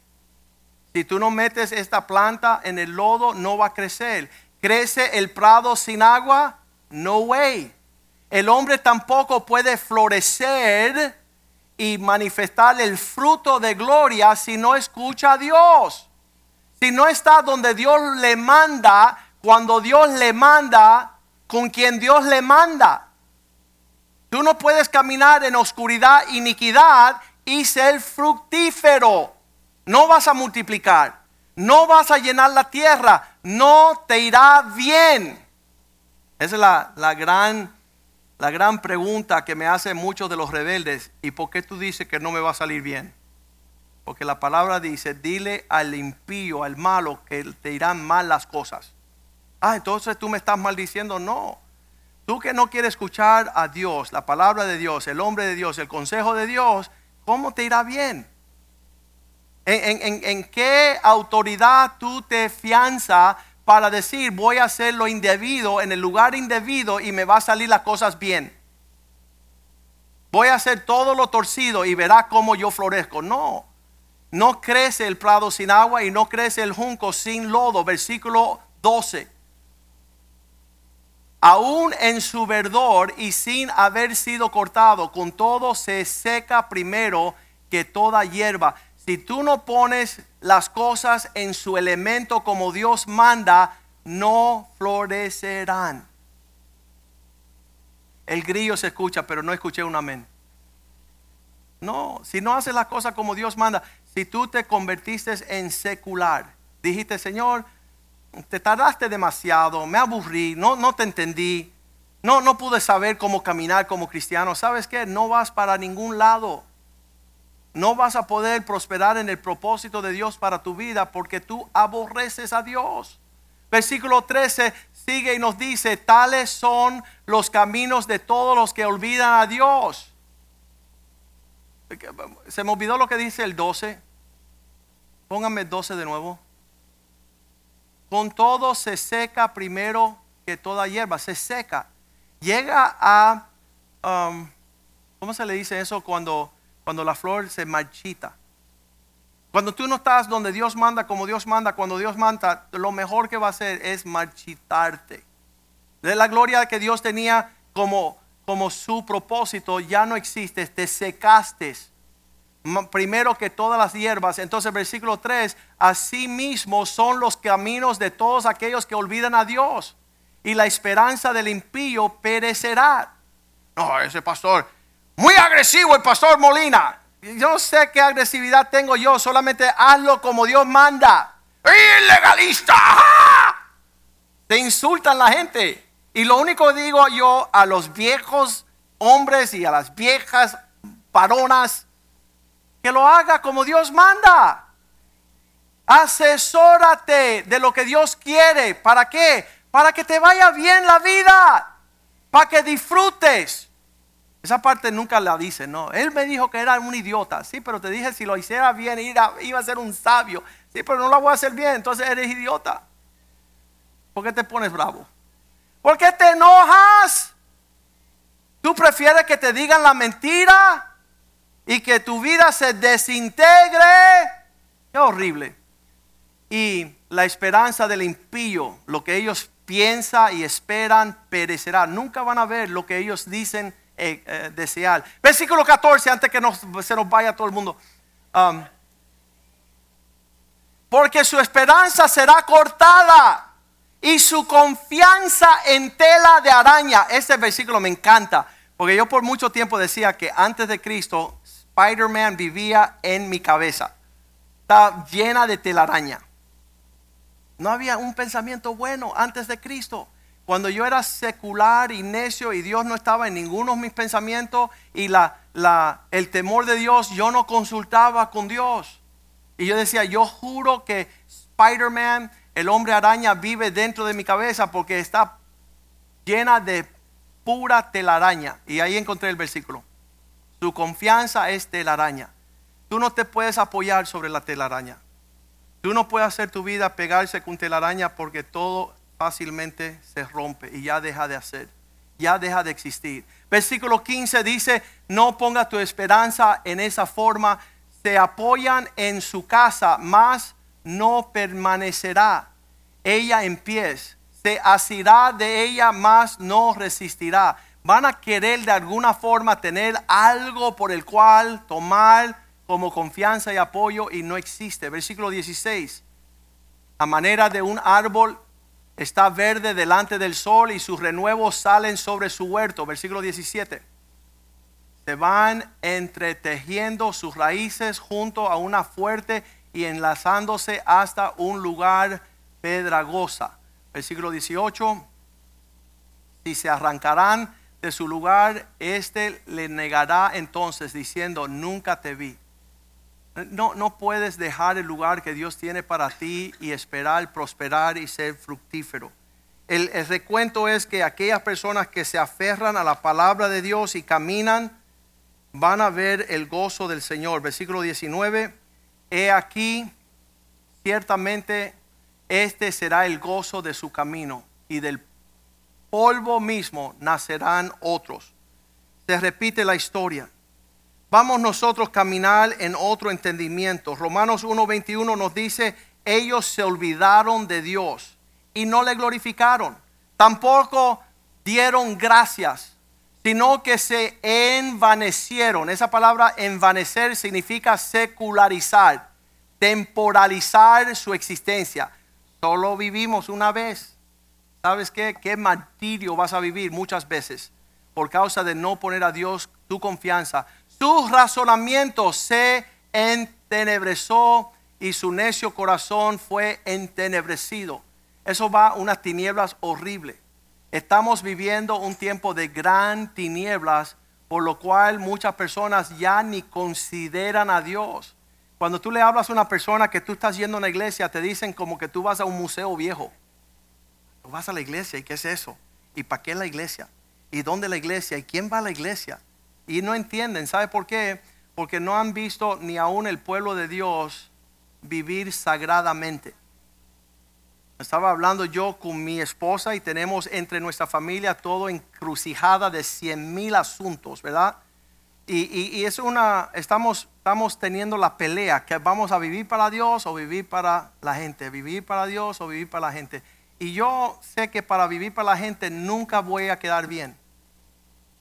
Si tú no metes esta planta en el lodo, no va a crecer. ¿Crece el prado sin agua? No way. El hombre tampoco puede florecer y manifestar el fruto de gloria si no escucha a Dios. Si no está donde Dios le manda, cuando Dios le manda, con quien Dios le manda. Tú no puedes caminar en oscuridad, iniquidad y ser fructífero. No vas a multiplicar, no vas a llenar la tierra, no te irá bien. Esa es la, la gran, la gran pregunta que me hacen muchos de los rebeldes. ¿Y por qué tú dices que no me va a salir bien? Porque la palabra dice, dile al impío, al malo, que te irán mal las cosas. Ah, entonces tú me estás maldiciendo. No. Tú que no quieres escuchar a Dios, la palabra de Dios, el hombre de Dios, el consejo de Dios, ¿cómo te irá bien? ¿En, qué autoridad tú te fianza para decir voy a hacer lo indebido en el lugar indebido y me va a salir las cosas bien? Voy a hacer todo lo torcido y verá cómo yo florezco. No, no crece el prado sin agua y no crece el junco sin lodo. Versículo 12 aún en su verdor y sin haber sido cortado, con todo se seca primero que toda hierba. Si tú no pones las cosas en su elemento como Dios manda, no florecerán. El grillo se escucha, pero no escuché un amén. No, si no haces las cosas como Dios manda, si tú te convertiste en secular, dijiste, Señor, te tardaste demasiado, me aburrí, no, no te entendí, no, no pude saber cómo caminar como cristiano. ¿Sabes qué? No vas para ningún lado. No vas a poder prosperar en el propósito de Dios para tu vida porque tú aborreces a Dios. Versículo 13 sigue y nos dice, tales son los caminos de todos los que olvidan a Dios. Se me olvidó lo que dice el 12. Póngame el 12 de nuevo. Con todo se seca primero que toda hierba, se seca. Llega a, um, ¿cómo se le dice eso cuando, cuando la flor se marchita? Cuando tú no estás donde Dios manda, como Dios manda, cuando Dios manda, lo mejor que va a hacer es marchitarte. De la gloria que Dios tenía como, como su propósito ya no existe, te secaste primero que todas las hierbas. Entonces, versículo 3, así mismo son los caminos de todos aquellos que olvidan a Dios, y la esperanza del impío perecerá. No, ese pastor, muy agresivo el pastor Molina. Yo sé qué agresividad tengo yo, solamente hazlo como Dios manda. ¡Ilegalista! Te insultan la gente. Y lo único que digo yo a los viejos hombres y a las viejas varonas, que lo haga como Dios manda. Asesórate de lo que Dios quiere. ¿Para qué? Para que te vaya bien la vida. Para que disfrutes. Esa parte nunca la dice, no. Él me dijo que era un idiota. Sí, pero te dije si lo hiciera bien iba a ser un sabio. Sí, pero no lo voy a hacer bien, entonces eres idiota. ¿Por qué te pones bravo? ¿Por qué te enojas? ¿Tú prefieres que te digan la mentira? y que tu vida se desintegre. Qué horrible. Y la esperanza del impío, lo que ellos piensan y esperan, perecerá. Nunca van a ver lo que ellos dicen eh, eh. Versículo 14, antes que se nos vaya todo el mundo. Um, porque su esperanza será cortada y su confianza en tela de araña. Este versículo me encanta, porque yo por mucho tiempo decía que antes de Cristo Spider-Man vivía en mi cabeza. Estaba llena de telaraña. No había un pensamiento bueno antes de Cristo. Cuando yo era secular y necio y Dios no estaba en ninguno de mis pensamientos y la, el temor de Dios, yo no consultaba con Dios. Y yo decía, yo juro que Spider-Man, el hombre araña, vive dentro de mi cabeza porque está llena de pura telaraña. Y ahí encontré el versículo. Su confianza es telaraña. Tú no te puedes apoyar sobre la telaraña. Tú no puedes hacer tu vida pegarse con telaraña porque todo fácilmente se rompe y ya deja de hacer, ya deja de existir. Versículo 15 dice, no ponga tu esperanza en esa forma, se apoyan en su casa, mas no permanecerá ella en pies, se asirá de ella, mas no resistirá van a querer de alguna forma tener algo por el cual tomar como confianza y apoyo y no existe. Versículo 16. A manera de un árbol está verde delante del sol y sus renuevos salen sobre su huerto. Versículo 17. Se van entretejiendo sus raíces junto a una fuerte y enlazándose hasta un lugar pedragosa. Versículo 18. Si se arrancarán de su lugar, éste le negará entonces diciendo, nunca te vi. No, no puedes dejar el lugar que Dios tiene para ti y esperar prosperar y ser fructífero. El, el, recuento es que aquellas personas que se aferran a la palabra de Dios y caminan van a ver el gozo del Señor. Versículo 19, he aquí, ciertamente este será el gozo de su camino y del polvo mismo nacerán otros. Se repite la historia. Vamos nosotros a caminar en otro entendimiento. Romanos 1.21 nos dice, ellos se olvidaron de Dios y no le glorificaron. Tampoco dieron gracias, sino que se envanecieron. Esa palabra envanecer significa secularizar, temporalizar su existencia. Solo vivimos una vez. ¿Sabes qué? ¿Qué martirio vas a vivir muchas veces por causa de no poner a Dios tu confianza? Su razonamiento se entenebrezó y su necio corazón fue entenebrecido. Eso va a unas tinieblas horribles. Estamos viviendo un tiempo de gran tinieblas, por lo cual muchas personas ya ni consideran a Dios. Cuando tú le hablas a una persona que tú estás yendo a una iglesia, te dicen como que tú vas a un museo viejo vas a la iglesia y qué es eso. ¿Y para qué la iglesia? ¿Y dónde la iglesia? ¿Y quién va a la iglesia? Y no entienden. ¿Sabe por qué? Porque no han visto ni aún el pueblo de Dios vivir sagradamente. Estaba hablando yo con mi esposa y tenemos entre nuestra familia todo encrucijada de cien mil asuntos, ¿verdad? Y, y, es una, estamos, estamos teniendo la pelea, que vamos a vivir para Dios o vivir para la gente, vivir para Dios o vivir para la gente. Y yo sé que para vivir para la gente nunca voy a quedar bien.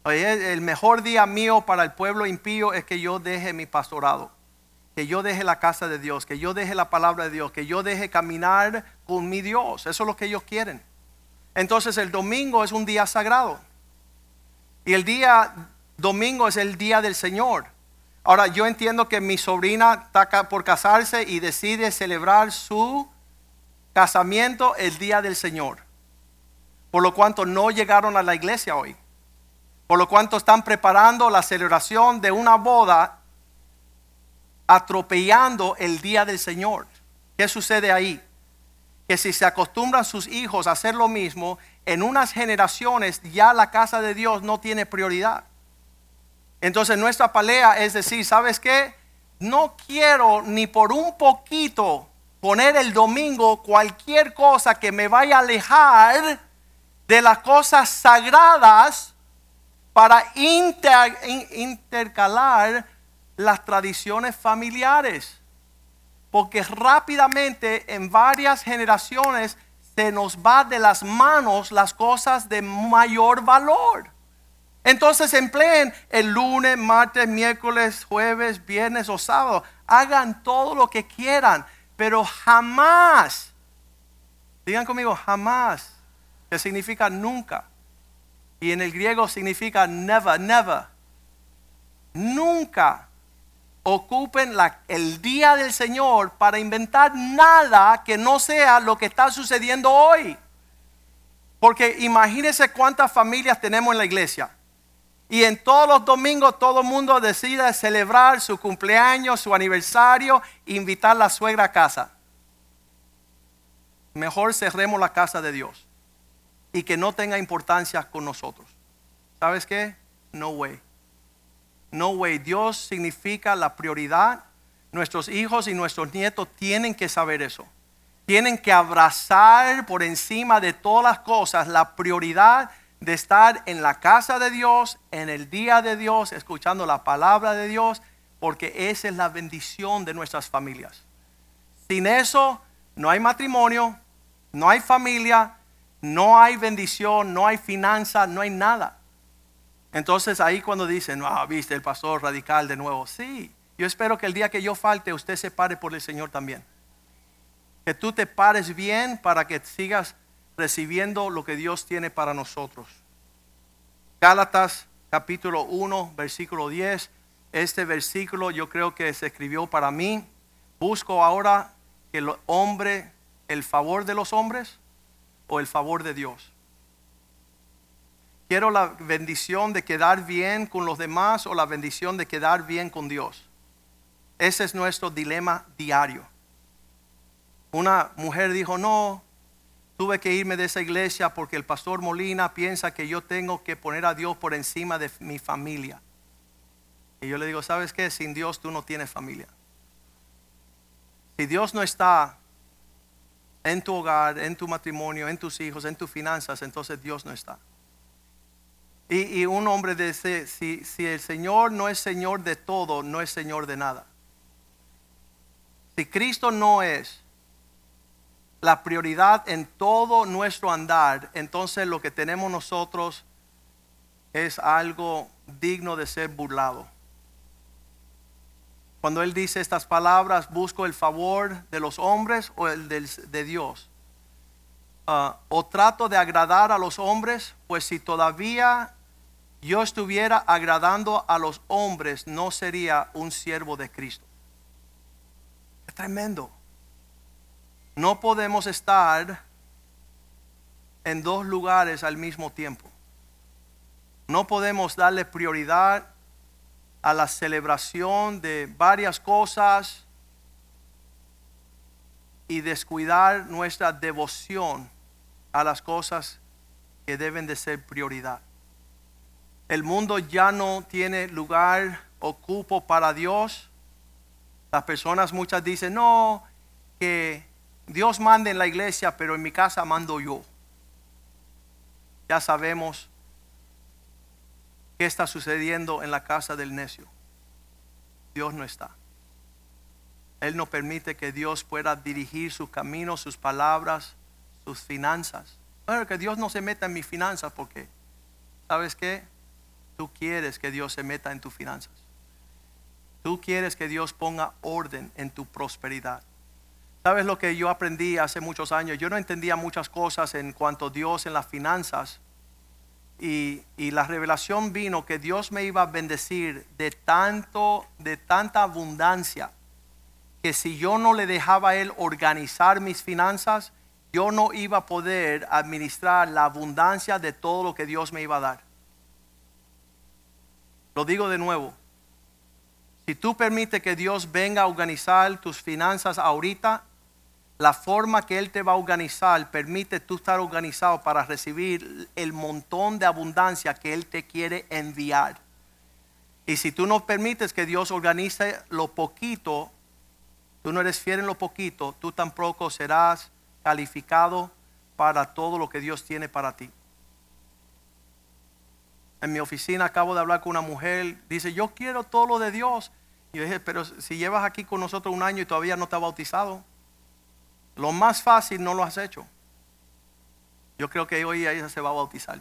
El mejor día mío para el pueblo impío es que yo deje mi pastorado, que yo deje la casa de Dios, que yo deje la palabra de Dios, que yo deje caminar con mi Dios. Eso es lo que ellos quieren. Entonces el domingo es un día sagrado. Y el día domingo es el día del Señor. Ahora yo entiendo que mi sobrina está por casarse y decide celebrar su casamiento el día del Señor. Por lo cuanto no llegaron a la iglesia hoy. Por lo cuanto están preparando la celebración de una boda atropellando el día del Señor. ¿Qué sucede ahí? Que si se acostumbran sus hijos a hacer lo mismo, en unas generaciones ya la casa de Dios no tiene prioridad. Entonces nuestra pelea es decir, ¿sabes qué? No quiero ni por un poquito poner el domingo cualquier cosa que me vaya a alejar de las cosas sagradas para intercalar las tradiciones familiares. Porque rápidamente en varias generaciones se nos va de las manos las cosas de mayor valor. Entonces empleen el lunes, martes, miércoles, jueves, viernes o sábado. Hagan todo lo que quieran pero jamás, digan conmigo, jamás, que significa nunca. Y en el griego significa never, never. Nunca ocupen el día del Señor para inventar nada que no sea lo que está sucediendo hoy. Porque imagínense cuántas familias tenemos en la iglesia. Y en todos los domingos todo el mundo decide celebrar su cumpleaños, su aniversario, invitar a la suegra a casa. Mejor cerremos la casa de Dios y que no tenga importancia con nosotros. ¿Sabes qué? No way. No way. Dios significa la prioridad. Nuestros hijos y nuestros nietos tienen que saber eso. Tienen que abrazar por encima de todas las cosas la prioridad de estar en la casa de Dios, en el día de Dios, escuchando la palabra de Dios, porque esa es la bendición de nuestras familias. Sin eso no hay matrimonio, no hay familia, no hay bendición, no hay finanza, no hay nada. Entonces ahí cuando dicen, ah, viste el pastor radical de nuevo, sí, yo espero que el día que yo falte usted se pare por el Señor también. Que tú te pares bien para que sigas recibiendo lo que Dios tiene para nosotros. Gálatas capítulo 1, versículo 10. Este versículo yo creo que se escribió para mí. Busco ahora que el hombre, el favor de los hombres o el favor de Dios. Quiero la bendición de quedar bien con los demás o la bendición de quedar bien con Dios. Ese es nuestro dilema diario. Una mujer dijo, no, tuve que irme de esa iglesia porque el pastor Molina piensa que yo tengo que poner a Dios por encima de mi familia. Y yo le digo, ¿sabes qué? Sin Dios tú no tienes familia. Si Dios no está en tu hogar, en tu matrimonio, en tus hijos, en tus finanzas, entonces Dios no está. Y, un hombre dice, si, si el Señor no es Señor de todo, no es Señor de nada. Si Cristo no es la prioridad en todo nuestro andar, entonces lo que tenemos nosotros es algo digno de ser burlado. Cuando Él dice estas palabras, busco el favor de los hombres o el de, Dios. Ah, o trato de agradar a los hombres, pues si todavía yo estuviera agradando a los hombres, no sería un siervo de Cristo. Es tremendo. No podemos estar en dos lugares al mismo tiempo. No podemos darle prioridad a la celebración de varias cosas y descuidar nuestra devoción a las cosas que deben de ser prioridad. El mundo ya no tiene lugar ocupo para Dios. Las personas muchas dicen, no, que Dios manda en la iglesia, pero en mi casa mando yo. Ya sabemos qué está sucediendo en la casa del necio. Dios no está. Él no permite que Dios pueda dirigir sus caminos, sus palabras, sus finanzas. Bueno, que Dios no se meta en mis finanzas porque, ¿sabes qué? Tú quieres que Dios se meta en tus finanzas. Tú quieres que Dios ponga orden en tu prosperidad. ¿Sabes lo que yo aprendí hace muchos años? Yo no entendía muchas cosas en cuanto a Dios en las finanzas. Y, la revelación vino que Dios me iba a bendecir de tanto, de tanta abundancia, que si yo no le dejaba a Él organizar mis finanzas, yo no iba a poder administrar la abundancia de todo lo que Dios me iba a dar. Lo digo de nuevo. Si tú permites que Dios venga a organizar tus finanzas ahorita, la forma que Él te va a organizar permite tú estar organizado para recibir el montón de abundancia que Él te quiere enviar. Y si tú no permites que Dios organice lo poquito, tú no eres fiel en lo poquito, tú tampoco serás calificado para todo lo que Dios tiene para ti en mi oficina acabo de hablar con una mujer, dice, yo quiero todo lo de Dios. Y yo dije, pero si llevas aquí con nosotros un año y todavía no te bautizado, lo más fácil no lo has hecho. Yo creo que hoy ella se va a bautizar.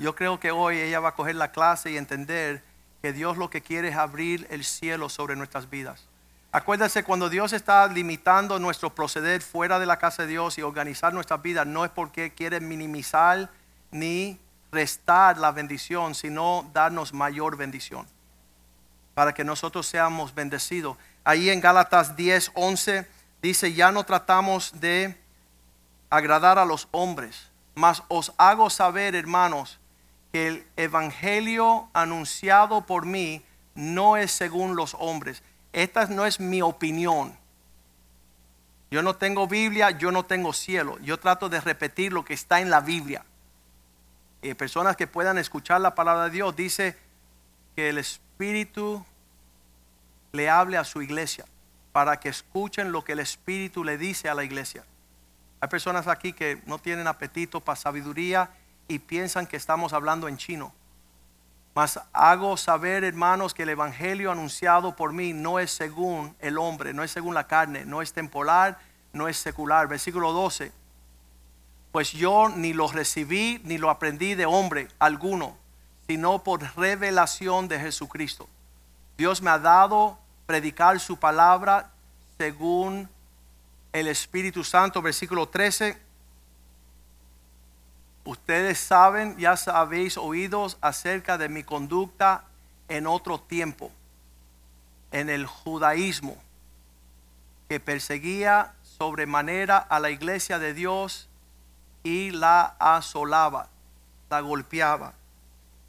Yo creo que hoy ella va a coger la clase y entender que Dios lo que quiere es abrir el cielo sobre nuestras vidas. Acuérdese, cuando Dios está limitando nuestro proceder fuera de la casa de Dios y organizar nuestras vidas, no es porque quiere minimizar ni restar la bendición, sino darnos mayor bendición. Para que nosotros seamos bendecidos. Ahí en Gálatas 10, 11 dice, ya no tratamos de agradar a los hombres, mas os hago saber, hermanos, que el evangelio anunciado por mí no es según los hombres. Esta no es mi opinión. Yo no tengo Biblia, yo no tengo cielo. Yo trato de repetir lo que está en la Biblia. Eh, personas que puedan escuchar la palabra de Dios, dice que el Espíritu le hable a su iglesia para que escuchen lo que el Espíritu le dice a la iglesia. Hay personas aquí que no tienen apetito para sabiduría y piensan que estamos hablando en chino. Mas hago saber, hermanos, que el Evangelio anunciado por mí no es según el hombre, no es según la carne, no es temporal, no es secular. Versículo 12 pues yo ni lo recibí ni lo aprendí de hombre alguno, sino por revelación de Jesucristo. Dios me ha dado predicar su palabra según el Espíritu Santo, versículo 13. Ustedes saben, ya habéis oído acerca de mi conducta en otro tiempo, en el judaísmo, que perseguía sobremanera a la iglesia de Dios y la asolaba, la golpeaba.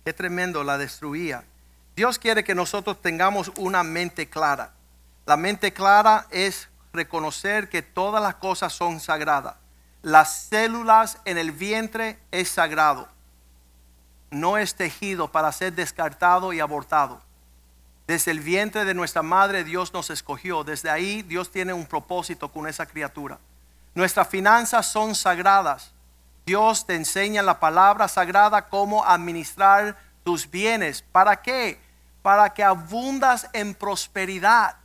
Qué tremendo, la destruía. Dios quiere que nosotros tengamos una mente clara. La mente clara es reconocer que todas las cosas son sagradas las células en el vientre es sagrado. No es tejido para ser descartado y abortado. Desde el vientre de nuestra madre Dios nos escogió. Desde ahí Dios tiene un propósito con esa criatura. Nuestras finanzas son sagradas. Dios te enseña la palabra sagrada cómo administrar tus bienes. ¿Para qué? Para que abundas en prosperidad.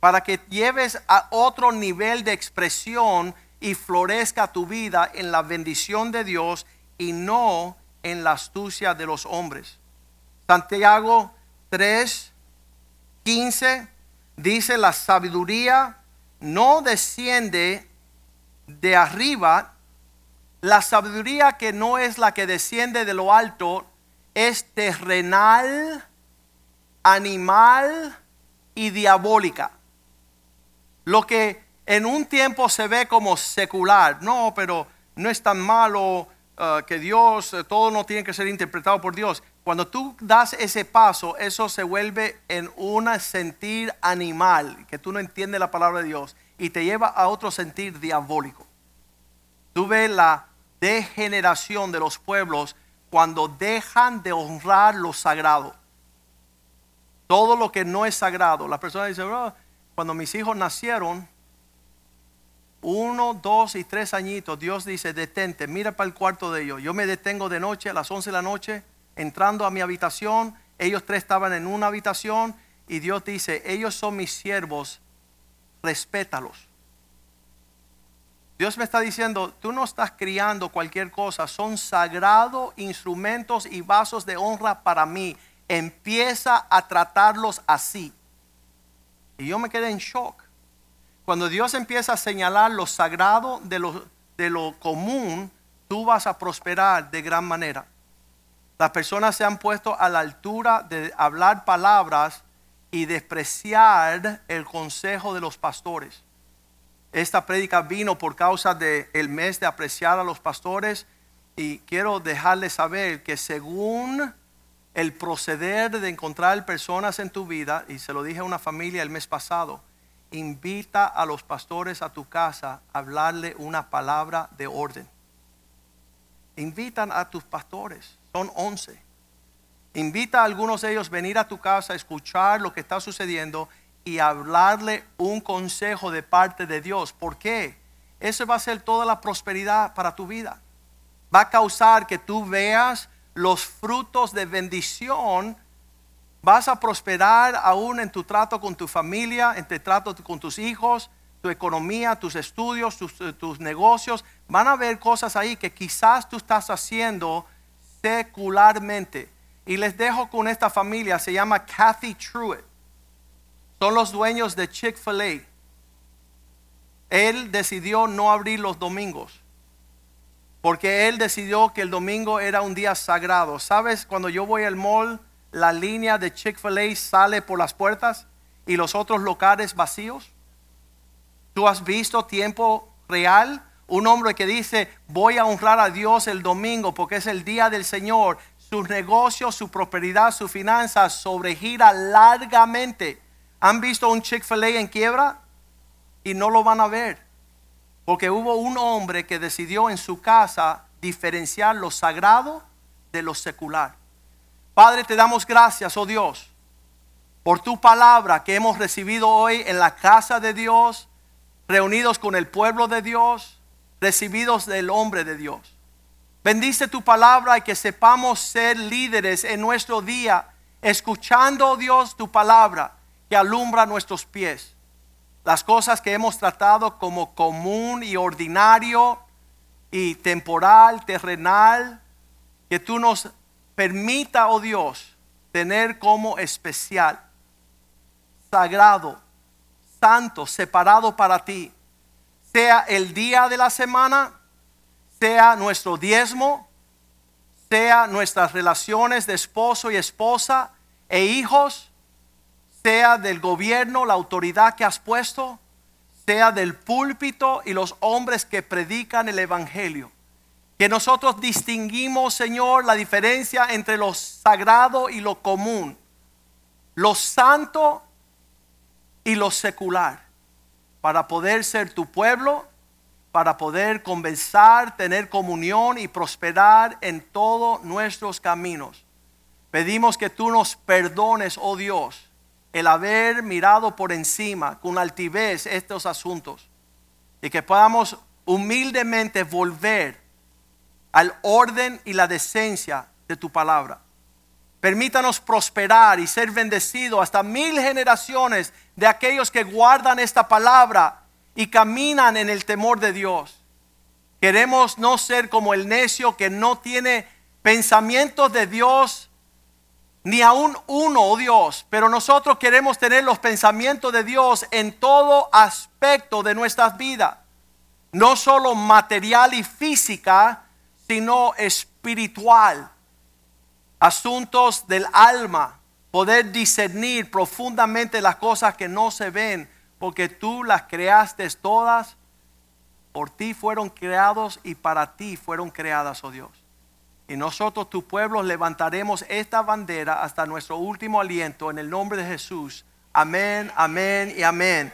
Para que lleves a otro nivel de expresión y florezca tu vida en la bendición de Dios y no en la astucia de los hombres. Santiago 3, 15 dice, la sabiduría no desciende de arriba, la sabiduría que no es la que desciende de lo alto, es terrenal, animal y diabólica. Lo que en un tiempo se ve como secular. No, pero no es tan malo uh, que Dios, eh, todo no tiene que ser interpretado por Dios. Cuando tú das ese paso, eso se vuelve en un sentir animal, que tú no entiendes la palabra de Dios, y te lleva a otro sentir diabólico. Tú ves la degeneración de los pueblos cuando dejan de honrar lo sagrado. Todo lo que no es sagrado. La persona dice, cuando mis hijos nacieron, uno, dos y tres añitos, Dios dice, detente, mira para el cuarto de ellos. Yo me detengo de noche a las once de la noche, entrando a mi habitación. Ellos tres estaban en una habitación y Dios dice, ellos son mis siervos, respétalos. Dios me está diciendo, tú no estás criando cualquier cosa, son sagrados instrumentos y vasos de honra para mí. Empieza a tratarlos así. Y yo me quedé en shock. Cuando Dios empieza a señalar lo sagrado de lo, de lo común, tú vas a prosperar de gran manera. Las personas se han puesto a la altura de hablar palabras y despreciar el consejo de los pastores. Esta prédica vino por causa del mes de apreciar a los pastores y quiero dejarles saber que según el proceder de encontrar personas en tu vida, y se lo dije a una familia el mes pasado, invita a los pastores a tu casa a hablarle una palabra de orden. Invitan a tus pastores, son once. Invita a algunos de ellos a venir a tu casa, a escuchar lo que está sucediendo y hablarle un consejo de parte de Dios. ¿Por qué? Eso va a ser toda la prosperidad para tu vida. Va a causar que tú veas los frutos de bendición Vas a prosperar aún en tu trato con tu familia, en tu trato con tus hijos, tu economía, tus estudios, eh, tus, negocios. Van a haber cosas ahí que quizás tú estás haciendo secularmente. Y les dejo con esta familia, se llama Kathy Truitt. Son los dueños de Chick-fil-A. Él decidió no abrir los domingos. Porque él decidió que el domingo era un día sagrado. ¿Sabes? Cuando yo voy al mall la línea de Chick-fil-A sale por las puertas y los otros locales vacíos? ¿Tú has visto tiempo real? Un hombre que dice, voy a honrar a Dios el domingo porque es el día del Señor. Sus negocios, su prosperidad, su finanzas sobregira largamente. ¿Han visto un Chick-fil-A en quiebra? Y no lo van a ver. Porque hubo un hombre que decidió en su casa diferenciar lo sagrado de lo secular. Padre, te damos gracias, oh Dios, por tu palabra que hemos recibido hoy en la casa de Dios, reunidos con el pueblo de Dios, recibidos del hombre de Dios. Bendice tu palabra y que sepamos ser líderes en nuestro día, escuchando, oh Dios, tu palabra que alumbra nuestros pies. Las cosas que hemos tratado como común y ordinario, y temporal, terrenal, que tú nos permita, oh Dios, tener como especial, sagrado, santo, separado para ti, sea el día de la semana, sea nuestro diezmo, sea nuestras relaciones de esposo y esposa e hijos, sea del gobierno, la autoridad que has puesto, sea del púlpito y los hombres que predican el Evangelio. Que nosotros distinguimos, Señor, la diferencia entre lo sagrado y lo común, lo santo y lo secular, para poder ser tu pueblo, para poder conversar, tener comunión y prosperar en todos nuestros caminos. Pedimos que tú nos perdones, oh Dios, el haber mirado por encima con altivez estos asuntos y que podamos humildemente volver al orden y la decencia de tu palabra. Permítanos prosperar y ser bendecidos hasta mil generaciones de aquellos que guardan esta palabra y caminan en el temor de Dios. Queremos no ser como el necio que no tiene pensamientos de Dios ni aún uno, oh Dios, pero nosotros queremos tener los pensamientos de Dios en todo aspecto de nuestras vidas, no solo material y física, sino espiritual, asuntos del alma, poder discernir profundamente las cosas que no se ven, porque tú las creaste todas, por ti fueron creados y para ti fueron creadas, oh Dios. Y nosotros, tu pueblo, levantaremos esta bandera hasta nuestro último aliento en el nombre de Jesús. Amén, amén y amén.